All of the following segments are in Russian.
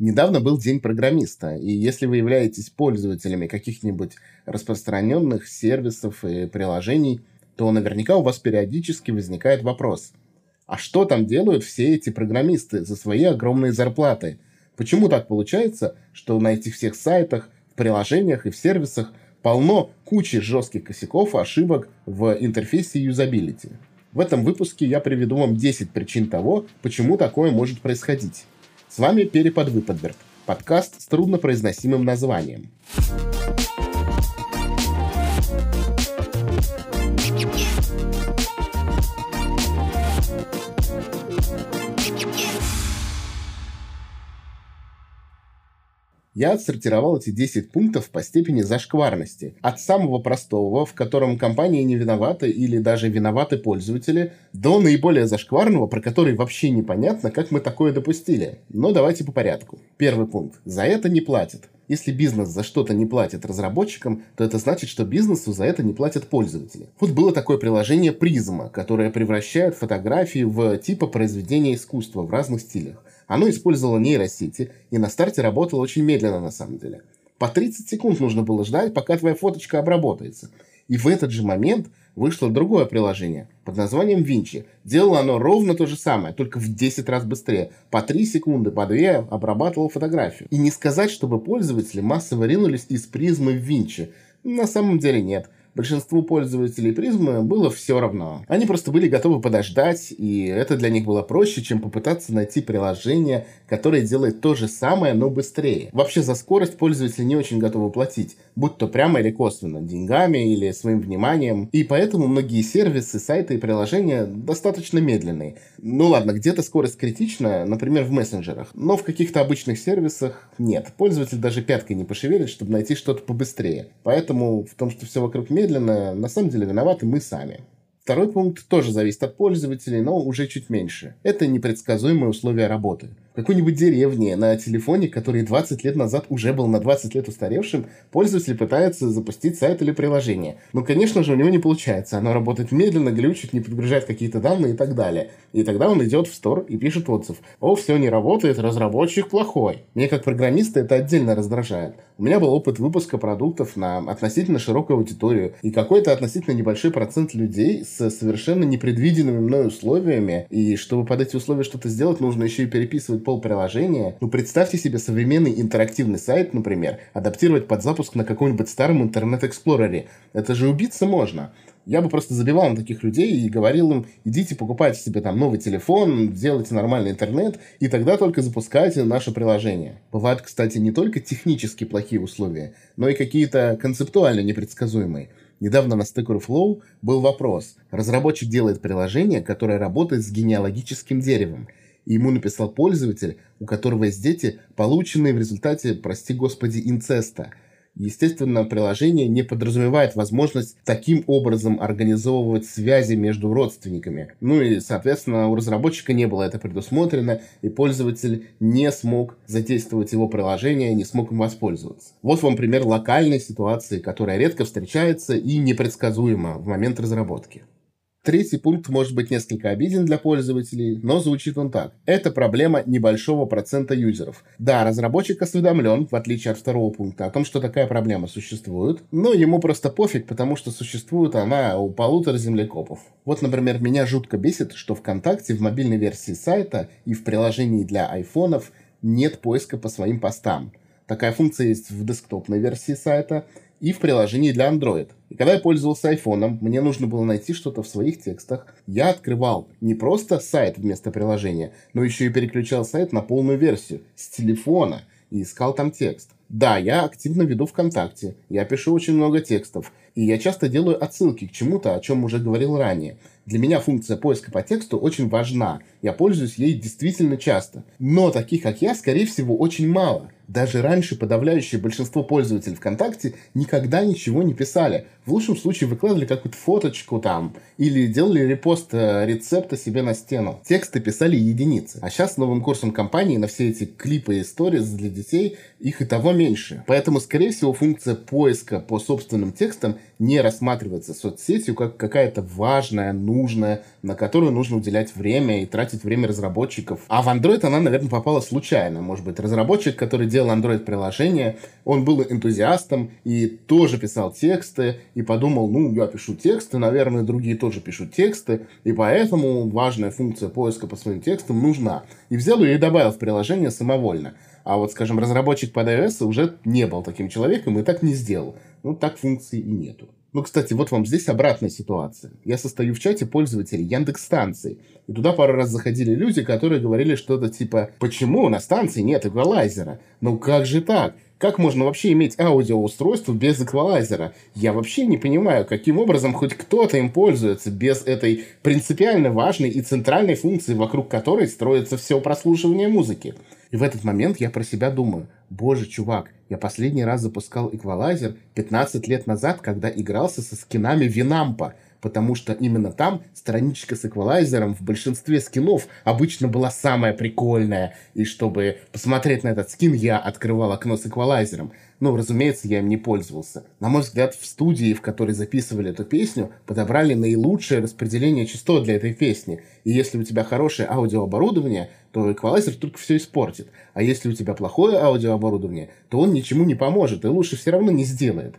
Недавно был День программиста, и если вы являетесь пользователями каких-нибудь распространенных сервисов и приложений, то наверняка у вас периодически возникает вопрос, а что там делают все эти программисты за свои огромные зарплаты? Почему так получается, что на этих всех сайтах, в приложениях и в сервисах полно кучи жестких косяков, ошибок в интерфейсе юзабилити? В этом выпуске я приведу вам 10 причин того, почему такое может происходить. С вами Перепод Выпадберг, подкаст с труднопроизносимым названием. Я отсортировал эти 10 пунктов по степени зашкварности. От самого простого, в котором компания не виновата или даже виноваты пользователи, до наиболее зашкварного, про который вообще непонятно, как мы такое допустили. Но давайте по порядку. Первый пункт. За это не платят. Если бизнес за что-то не платит разработчикам, то это значит, что бизнесу за это не платят пользователи. Вот было такое приложение Призма, которое превращает фотографии в типа произведения искусства в разных стилях. Оно использовало нейросети и на старте работало очень медленно на самом деле. По 30 секунд нужно было ждать, пока твоя фоточка обработается. И в этот же момент вышло другое приложение под названием Винчи. Делало оно ровно то же самое, только в 10 раз быстрее. По 3 секунды, по 2 обрабатывало фотографию. И не сказать, чтобы пользователи массово ринулись из призмы в Винчи. На самом деле нет большинству пользователей призмы было все равно. Они просто были готовы подождать, и это для них было проще, чем попытаться найти приложение, которое делает то же самое, но быстрее. Вообще за скорость пользователи не очень готовы платить, будь то прямо или косвенно, деньгами или своим вниманием. И поэтому многие сервисы, сайты и приложения достаточно медленные. Ну ладно, где-то скорость критичная, например, в мессенджерах, но в каких-то обычных сервисах нет. Пользователь даже пяткой не пошевелит, чтобы найти что-то побыстрее. Поэтому в том, что все вокруг медленно, медленно, на самом деле виноваты мы сами. Второй пункт тоже зависит от пользователей, но уже чуть меньше. Это непредсказуемые условия работы какой-нибудь деревне на телефоне, который 20 лет назад уже был на 20 лет устаревшим, пользователь пытается запустить сайт или приложение. Ну, конечно же, у него не получается. Оно работает медленно, глючит, не подгружает какие-то данные и так далее. И тогда он идет в стор и пишет отзыв. О, все не работает, разработчик плохой. Мне как программиста это отдельно раздражает. У меня был опыт выпуска продуктов на относительно широкую аудиторию, и какой-то относительно небольшой процент людей с совершенно непредвиденными мной условиями, и чтобы под эти условия что-то сделать, нужно еще и переписывать использовать пол-приложения, ну представьте себе современный интерактивный сайт, например, адаптировать под запуск на каком-нибудь старом Internet Explorer е. Это же убиться можно. Я бы просто забивал на таких людей и говорил им, идите покупайте себе там новый телефон, делайте нормальный интернет, и тогда только запускайте наше приложение. Бывают, кстати, не только технически плохие условия, но и какие-то концептуально непредсказуемые. Недавно на Stack Overflow был вопрос. Разработчик делает приложение, которое работает с генеалогическим деревом – ему написал пользователь, у которого есть дети, полученные в результате, прости господи, инцеста. Естественно, приложение не подразумевает возможность таким образом организовывать связи между родственниками. Ну и, соответственно, у разработчика не было это предусмотрено, и пользователь не смог задействовать его приложение, не смог им воспользоваться. Вот вам пример локальной ситуации, которая редко встречается и непредсказуема в момент разработки. Третий пункт может быть несколько обиден для пользователей, но звучит он так. Это проблема небольшого процента юзеров. Да, разработчик осведомлен, в отличие от второго пункта, о том, что такая проблема существует, но ему просто пофиг, потому что существует она у полутора землекопов. Вот, например, меня жутко бесит, что ВКонтакте в мобильной версии сайта и в приложении для айфонов нет поиска по своим постам. Такая функция есть в десктопной версии сайта и в приложении для Android. И когда я пользовался айфоном, мне нужно было найти что-то в своих текстах. Я открывал не просто сайт вместо приложения, но еще и переключал сайт на полную версию с телефона и искал там текст. Да, я активно веду ВКонтакте, я пишу очень много текстов, и я часто делаю отсылки к чему-то, о чем уже говорил ранее. Для меня функция поиска по тексту очень важна, я пользуюсь ей действительно часто. Но таких, как я, скорее всего, очень мало – Даже раньше подавляющее большинство пользователей ВКонтакте никогда ничего не писали. В лучшем случае выкладывали какую-то фоточку там или делали репост э, рецепта себе на стену. Тексты писали единицы. А сейчас с новым курсом компании на все эти клипы и истории для детей их и того меньше. Поэтому, скорее всего, функция поиска по собственным текстам не рассматривается соцсетью как какая-то важная, нужная, на которую нужно уделять время и тратить время разработчиков. А в Android она, наверное, попала случайно. Может быть, разработчик, который делал Android-приложение, он был энтузиастом и тоже писал тексты, и подумал, ну, я пишу тексты, наверное, другие тоже пишут тексты, и поэтому важная функция поиска по своим текстам нужна. И взял ее и добавил в приложение самовольно. А вот, скажем, разработчик под iOS уже не был таким человеком и так не сделал. Ну, так функции и нету. Ну, кстати, вот вам здесь обратная ситуация. Я состою в чате пользователей Яндекс станции. И туда пару раз заходили люди, которые говорили что-то типа «Почему на станции нет эквалайзера? Ну как же так? Как можно вообще иметь аудиоустройство без эквалайзера? Я вообще не понимаю, каким образом хоть кто-то им пользуется без этой принципиально важной и центральной функции, вокруг которой строится все прослушивание музыки. И в этот момент я про себя думаю, боже, чувак, я последний раз запускал эквалайзер 15 лет назад, когда игрался со скинами Винампа – потому что именно там страничка с эквалайзером в большинстве скинов обычно была самая прикольная. И чтобы посмотреть на этот скин, я открывал окно с эквалайзером. Ну, разумеется, я им не пользовался. На мой взгляд, в студии, в которой записывали эту песню, подобрали наилучшее распределение частот для этой песни. И если у тебя хорошее аудиооборудование, то эквалайзер только все испортит. А если у тебя плохое аудиооборудование, то он ничему не поможет и лучше все равно не сделает.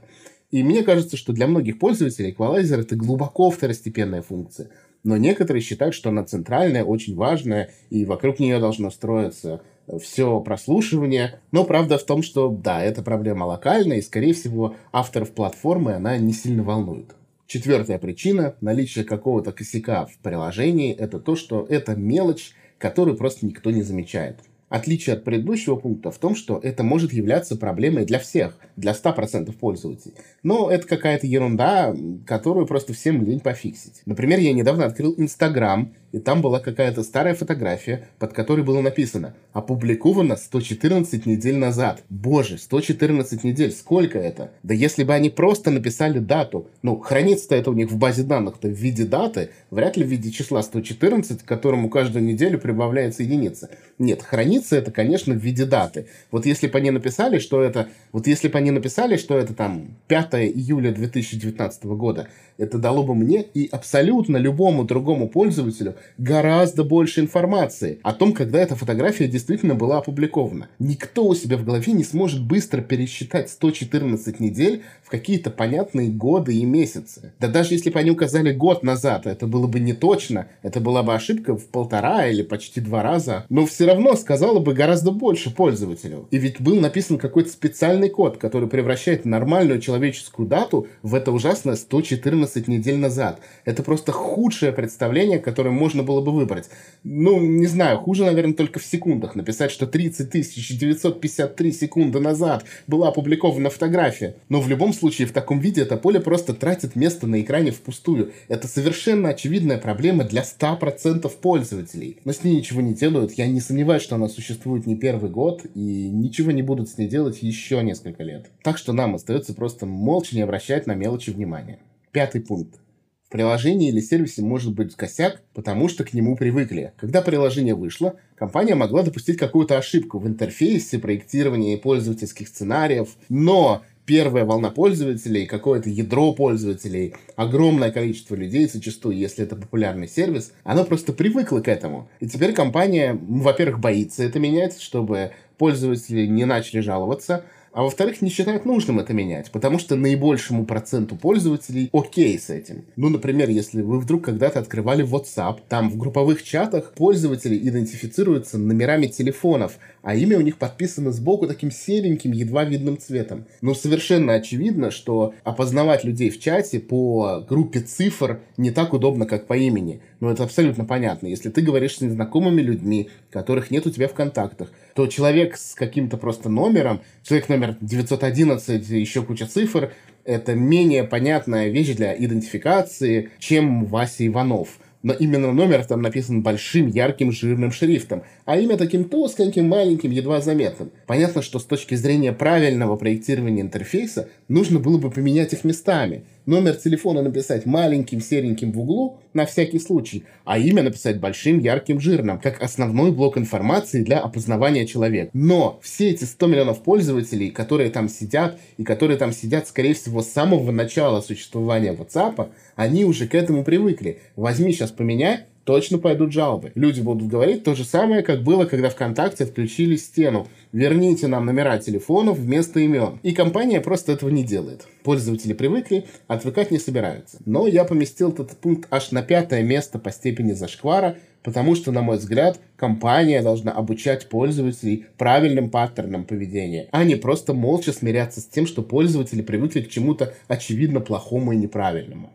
И мне кажется, что для многих пользователей эквалайзер это глубоко второстепенная функция. Но некоторые считают, что она центральная, очень важная, и вокруг нее должно строиться все прослушивание. Но правда в том, что да, эта проблема локальная, и, скорее всего, авторов платформы она не сильно волнует. Четвертая причина наличия какого-то косяка в приложении – это то, что это мелочь, которую просто никто не замечает. Отличие от предыдущего пункта в том, что это может являться проблемой для всех, для 100% пользователей. Но это какая-то ерунда, которую просто всем лень пофиксить. Например, я недавно открыл Инстаграм, и там была какая-то старая фотография, под которой было написано «Опубликовано 114 недель назад». Боже, 114 недель, сколько это? Да если бы они просто написали дату, ну, хранится-то это у них в базе данных-то в виде даты, вряд ли в виде числа 114, к которому каждую неделю прибавляется единица. Нет, хранится это, конечно, в виде даты. Вот если бы они написали, что это... Вот если бы они написали, что это там 5 июля 2019 года, это дало бы мне и абсолютно любому другому пользователю гораздо больше информации о том, когда эта фотография действительно была опубликована. Никто у себя в голове не сможет быстро пересчитать 114 недель в какие-то понятные годы и месяцы. Да даже если бы они указали год назад, это было бы не точно, это была бы ошибка в полтора или почти два раза, но все равно сказала бы гораздо больше пользователю. И ведь был написан какой-то специальный код, который превращает нормальную человеческую дату в это ужасное 114 14 недель назад. Это просто худшее представление, которое можно было бы выбрать. Ну, не знаю, хуже, наверное, только в секундах. Написать, что 30 953 секунды назад была опубликована фотография. Но в любом случае, в таком виде это поле просто тратит место на экране впустую. Это совершенно очевидная проблема для 100% пользователей. Но с ней ничего не делают. Я не сомневаюсь, что она существует не первый год, и ничего не будут с ней делать еще несколько лет. Так что нам остается просто молча не обращать на мелочи внимания. Пятый пункт. В приложении или сервисе может быть косяк, потому что к нему привыкли. Когда приложение вышло, компания могла допустить какую-то ошибку в интерфейсе, проектировании пользовательских сценариев, но первая волна пользователей, какое-то ядро пользователей, огромное количество людей, зачастую, если это популярный сервис, оно просто привыкло к этому. И теперь компания, во-первых, боится это менять, чтобы пользователи не начали жаловаться, а во-вторых, не считают нужным это менять, потому что наибольшему проценту пользователей окей с этим. Ну, например, если вы вдруг когда-то открывали WhatsApp, там в групповых чатах пользователи идентифицируются номерами телефонов, а имя у них подписано сбоку таким сереньким, едва видным цветом. Но совершенно очевидно, что опознавать людей в чате по группе цифр не так удобно, как по имени. Но это абсолютно понятно. Если ты говоришь с незнакомыми людьми, которых нет у тебя в контактах, то человек с каким-то просто номером, человек номер 911, еще куча цифр, это менее понятная вещь для идентификации, чем Вася Иванов. но именно номер там написан большим, ярким, жирным шрифтом, а имя таким тускеньким, маленьким, едва заметным. Понятно, что с точки зрения правильного проектирования интерфейса нужно было бы поменять их местами. Номер телефона написать маленьким, сереньким в углу на всякий случай, а имя написать большим, ярким, жирным, как основной блок информации для опознавания человека. Но все эти 100 миллионов пользователей, которые там сидят, и которые там сидят, скорее всего, с самого начала существования WhatsApp, они уже к этому привыкли. Возьми сейчас поменяй, точно пойдут жалобы. Люди будут говорить то же самое, как было, когда ВКонтакте отключили стену. Верните нам номера телефонов вместо имен. И компания просто этого не делает. Пользователи привыкли, отвыкать не собираются. Но я поместил этот пункт аж на пятое место по степени зашквара, потому что, на мой взгляд, компания должна обучать пользователей правильным паттернам поведения, а не просто молча смиряться с тем, что пользователи привыкли к чему-то очевидно плохому и неправильному.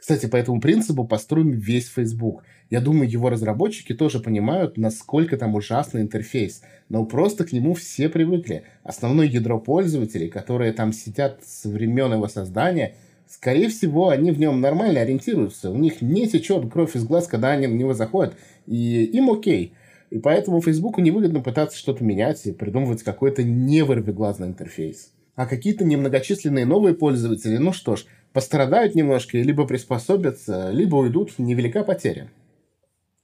Кстати, по этому принципу построен весь Facebook. Я думаю, его разработчики тоже понимают, насколько там ужасный интерфейс. Но просто к нему все привыкли. Основное ядро пользователей, которые там сидят с времен его создания, скорее всего, они в нем нормально ориентируются. У них не течет кровь из глаз, когда они на него заходят. И им окей. И поэтому Фейсбуку невыгодно пытаться что-то менять и придумывать какой-то невырвиглазный интерфейс. А какие-то немногочисленные новые пользователи, ну что ж, пострадают немножко, либо приспособятся, либо уйдут, невелика потеря.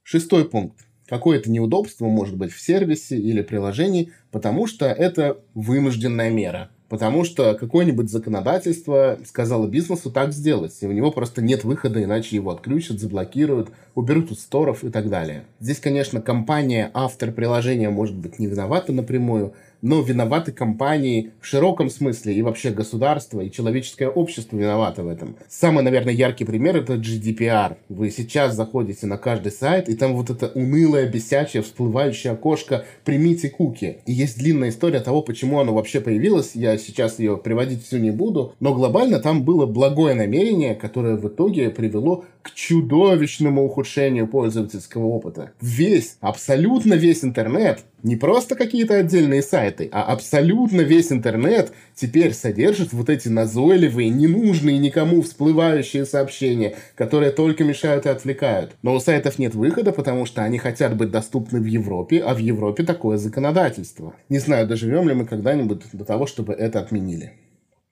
Шестой пункт. Какое-то неудобство может быть в сервисе или приложении, потому что это вынужденная мера. Потому что какое-нибудь законодательство сказало бизнесу так сделать, и у него просто нет выхода, иначе его отключат, заблокируют, уберут из сторов и так далее. Здесь, конечно, компания, автор приложения может быть не виновата напрямую, но виноваты компании в широком смысле, и вообще государство, и человеческое общество виновато в этом. Самый, наверное, яркий пример — это GDPR. Вы сейчас заходите на каждый сайт, и там вот это унылое, бесячее, всплывающее окошко «Примите куки». И есть длинная история того, почему оно вообще появилось. Я сейчас ее приводить всю не буду, но глобально там было благое намерение, которое в итоге привело к чудовищному ухудшению пользовательского опыта. Весь, абсолютно весь интернет, не просто какие-то отдельные сайты, а абсолютно весь интернет теперь содержит вот эти назойливые, ненужные никому всплывающие сообщения, которые только мешают и отвлекают. Но у сайтов нет выхода, потому что они хотят быть доступны в Европе, а в Европе такое законодательство. Не знаю, доживем ли мы когда-нибудь до того, чтобы это отменили.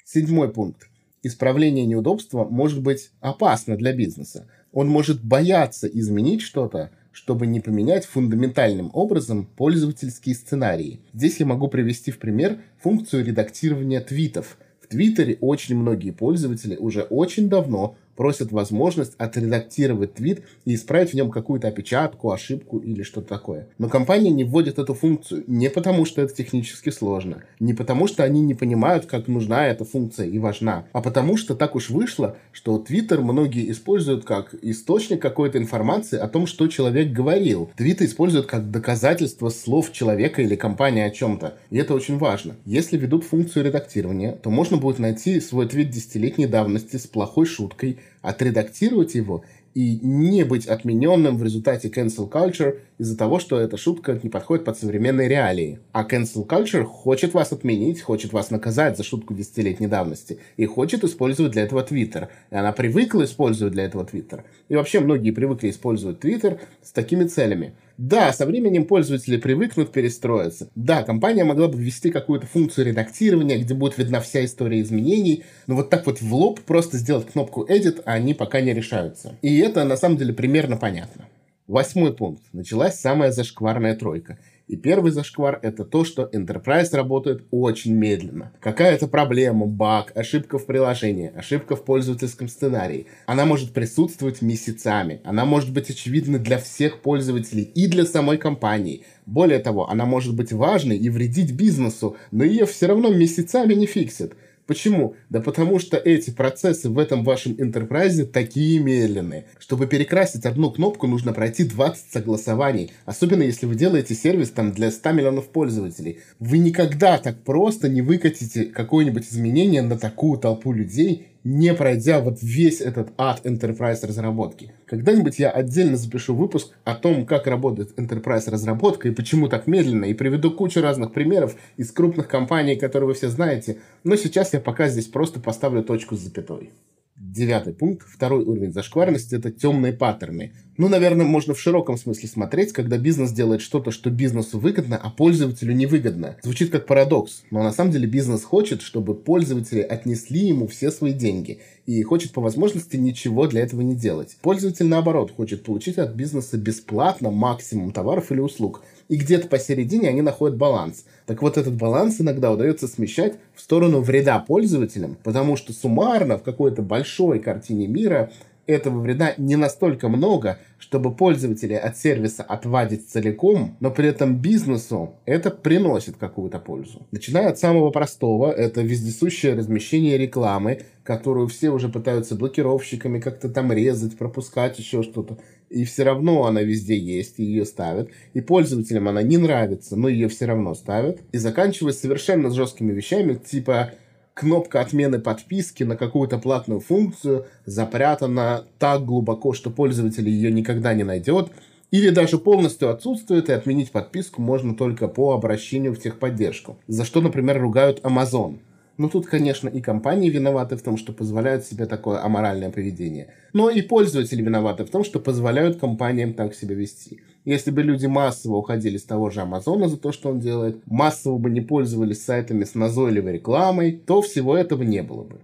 Седьмой пункт исправление неудобства может быть опасно для бизнеса. Он может бояться изменить что-то, чтобы не поменять фундаментальным образом пользовательские сценарии. Здесь я могу привести в пример функцию редактирования твитов. В Твиттере очень многие пользователи уже очень давно просят возможность отредактировать твит и исправить в нем какую-то опечатку, ошибку или что-то такое. Но компания не вводит эту функцию не потому, что это технически сложно, не потому, что они не понимают, как нужна эта функция и важна, а потому что так уж вышло, что Twitter многие используют как источник какой-то информации о том, что человек говорил. Твиты используют как доказательство слов человека или компании о чем-то. И это очень важно. Если ведут функцию редактирования, то можно будет найти свой твит десятилетней давности с плохой шуткой, отредактировать его и не быть отмененным в результате cancel culture из-за того, что эта шутка не подходит под современные реалии. А cancel culture хочет вас отменить, хочет вас наказать за шутку десятилетней давности и хочет использовать для этого Twitter. И она привыкла использовать для этого Twitter. И вообще многие привыкли использовать Twitter с такими целями. Да, со временем пользователи привыкнут перестроиться. Да, компания могла бы ввести какую-то функцию редактирования, где будет видна вся история изменений, но вот так вот в лоб просто сделать кнопку Edit они пока не решаются. И это на самом деле примерно понятно. Восьмой пункт. Началась самая зашкварная тройка – и первый зашквар – это то, что Enterprise работает очень медленно. Какая-то проблема, баг, ошибка в приложении, ошибка в пользовательском сценарии. Она может присутствовать месяцами. Она может быть очевидна для всех пользователей и для самой компании. Более того, она может быть важной и вредить бизнесу, но ее все равно месяцами не фиксят. Почему? Да потому что эти процессы в этом вашем enterprise такие медленные. Чтобы перекрасить одну кнопку, нужно пройти 20 согласований. Особенно если вы делаете сервис там для 100 миллионов пользователей. Вы никогда так просто не выкатите какое-нибудь изменение на такую толпу людей не пройдя вот весь этот ад Enterprise разработки. Когда-нибудь я отдельно запишу выпуск о том, как работает Enterprise разработка и почему так медленно, и приведу кучу разных примеров из крупных компаний, которые вы все знаете, но сейчас я пока здесь просто поставлю точку с запятой. Девятый пункт, второй уровень зашкварности – это темные паттерны. Ну, наверное, можно в широком смысле смотреть, когда бизнес делает что-то, что бизнесу выгодно, а пользователю невыгодно. Звучит как парадокс, но на самом деле бизнес хочет, чтобы пользователи отнесли ему все свои деньги и хочет по возможности ничего для этого не делать. Пользователь, наоборот, хочет получить от бизнеса бесплатно максимум товаров или услуг. И где-то посередине они находят баланс. Так вот, этот баланс иногда удается смещать в сторону вреда пользователям, потому что суммарно в какой-то большой картине мира этого вреда не настолько много, чтобы пользователи от сервиса отвадить целиком, но при этом бизнесу это приносит какую-то пользу. Начиная от самого простого, это вездесущее размещение рекламы, которую все уже пытаются блокировщиками как-то там резать, пропускать, еще что-то. И все равно она везде есть, и ее ставят. И пользователям она не нравится, но ее все равно ставят. И заканчивая совершенно жесткими вещами, типа кнопка отмены подписки на какую-то платную функцию запрятана так глубоко, что пользователь ее никогда не найдет, или даже полностью отсутствует, и отменить подписку можно только по обращению в техподдержку. За что, например, ругают Amazon. Ну, тут, конечно, и компании виноваты в том, что позволяют себе такое аморальное поведение. Но и пользователи виноваты в том, что позволяют компаниям так себя вести. Если бы люди массово уходили с того же Амазона за то, что он делает, массово бы не пользовались сайтами с назойливой рекламой, то всего этого не было бы.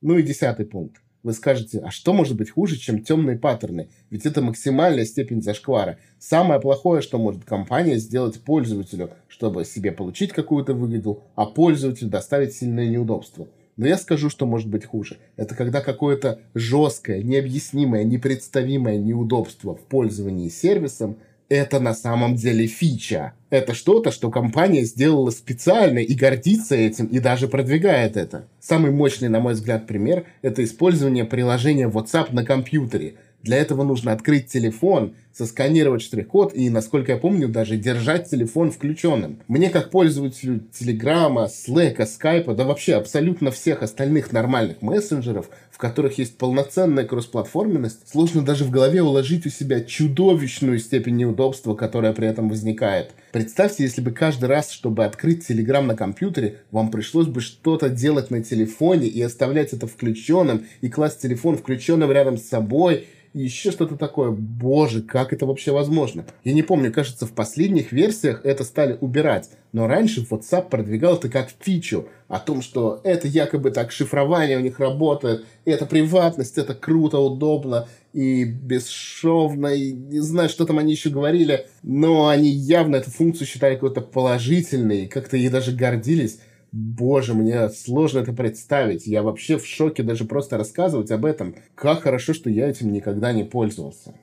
Ну и десятый пункт. Вы скажете, а что может быть хуже, чем темные паттерны? Ведь это максимальная степень зашквара. Самое плохое, что может компания сделать пользователю, чтобы себе получить какую-то выгоду, а пользователю доставить сильное неудобство. Но я скажу, что может быть хуже. Это когда какое-то жесткое, необъяснимое, непредставимое неудобство в пользовании сервисом это на самом деле фича. Это что-то, что компания сделала специально и гордится этим, и даже продвигает это. Самый мощный, на мой взгляд, пример – это использование приложения WhatsApp на компьютере. Для этого нужно открыть телефон, сосканировать штрих-код и, насколько я помню, даже держать телефон включенным. Мне, как пользователю Телеграма, Slack, Skype, да вообще абсолютно всех остальных нормальных мессенджеров, в которых есть полноценная кроссплатформенность, сложно даже в голове уложить у себя чудовищную степень неудобства, которая при этом возникает. Представьте, если бы каждый раз, чтобы открыть Телеграм на компьютере, вам пришлось бы что-то делать на телефоне и оставлять это включенным, и класть телефон включенным рядом с собой, еще что-то такое. Боже, как это вообще возможно? Я не помню, кажется, в последних версиях это стали убирать. Но раньше WhatsApp продвигал это как фичу о том, что это якобы так шифрование у них работает, это приватность, это круто, удобно и бесшовно, и не знаю, что там они еще говорили, но они явно эту функцию считали какой-то положительной, как-то ей даже гордились. Боже, мне сложно это представить. Я вообще в шоке даже просто рассказывать об этом. Как хорошо, что я этим никогда не пользовался.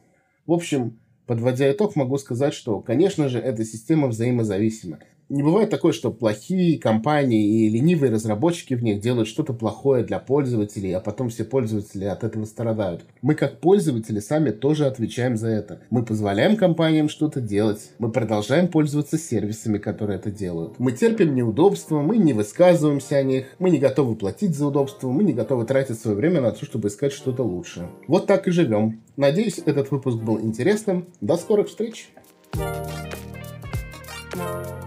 В общем, подводя итог, могу сказать, что, конечно же, эта система взаимозависима не бывает такое, что плохие компании и ленивые разработчики в них делают что-то плохое для пользователей, а потом все пользователи от этого страдают. Мы как пользователи сами тоже отвечаем за это. Мы позволяем компаниям что-то делать, мы продолжаем пользоваться сервисами, которые это делают. Мы терпим неудобства, мы не высказываемся о них, мы не готовы платить за удобство, мы не готовы тратить свое время на то, чтобы искать что-то лучше. Вот так и живем. Надеюсь, этот выпуск был интересным. До скорых встреч! Música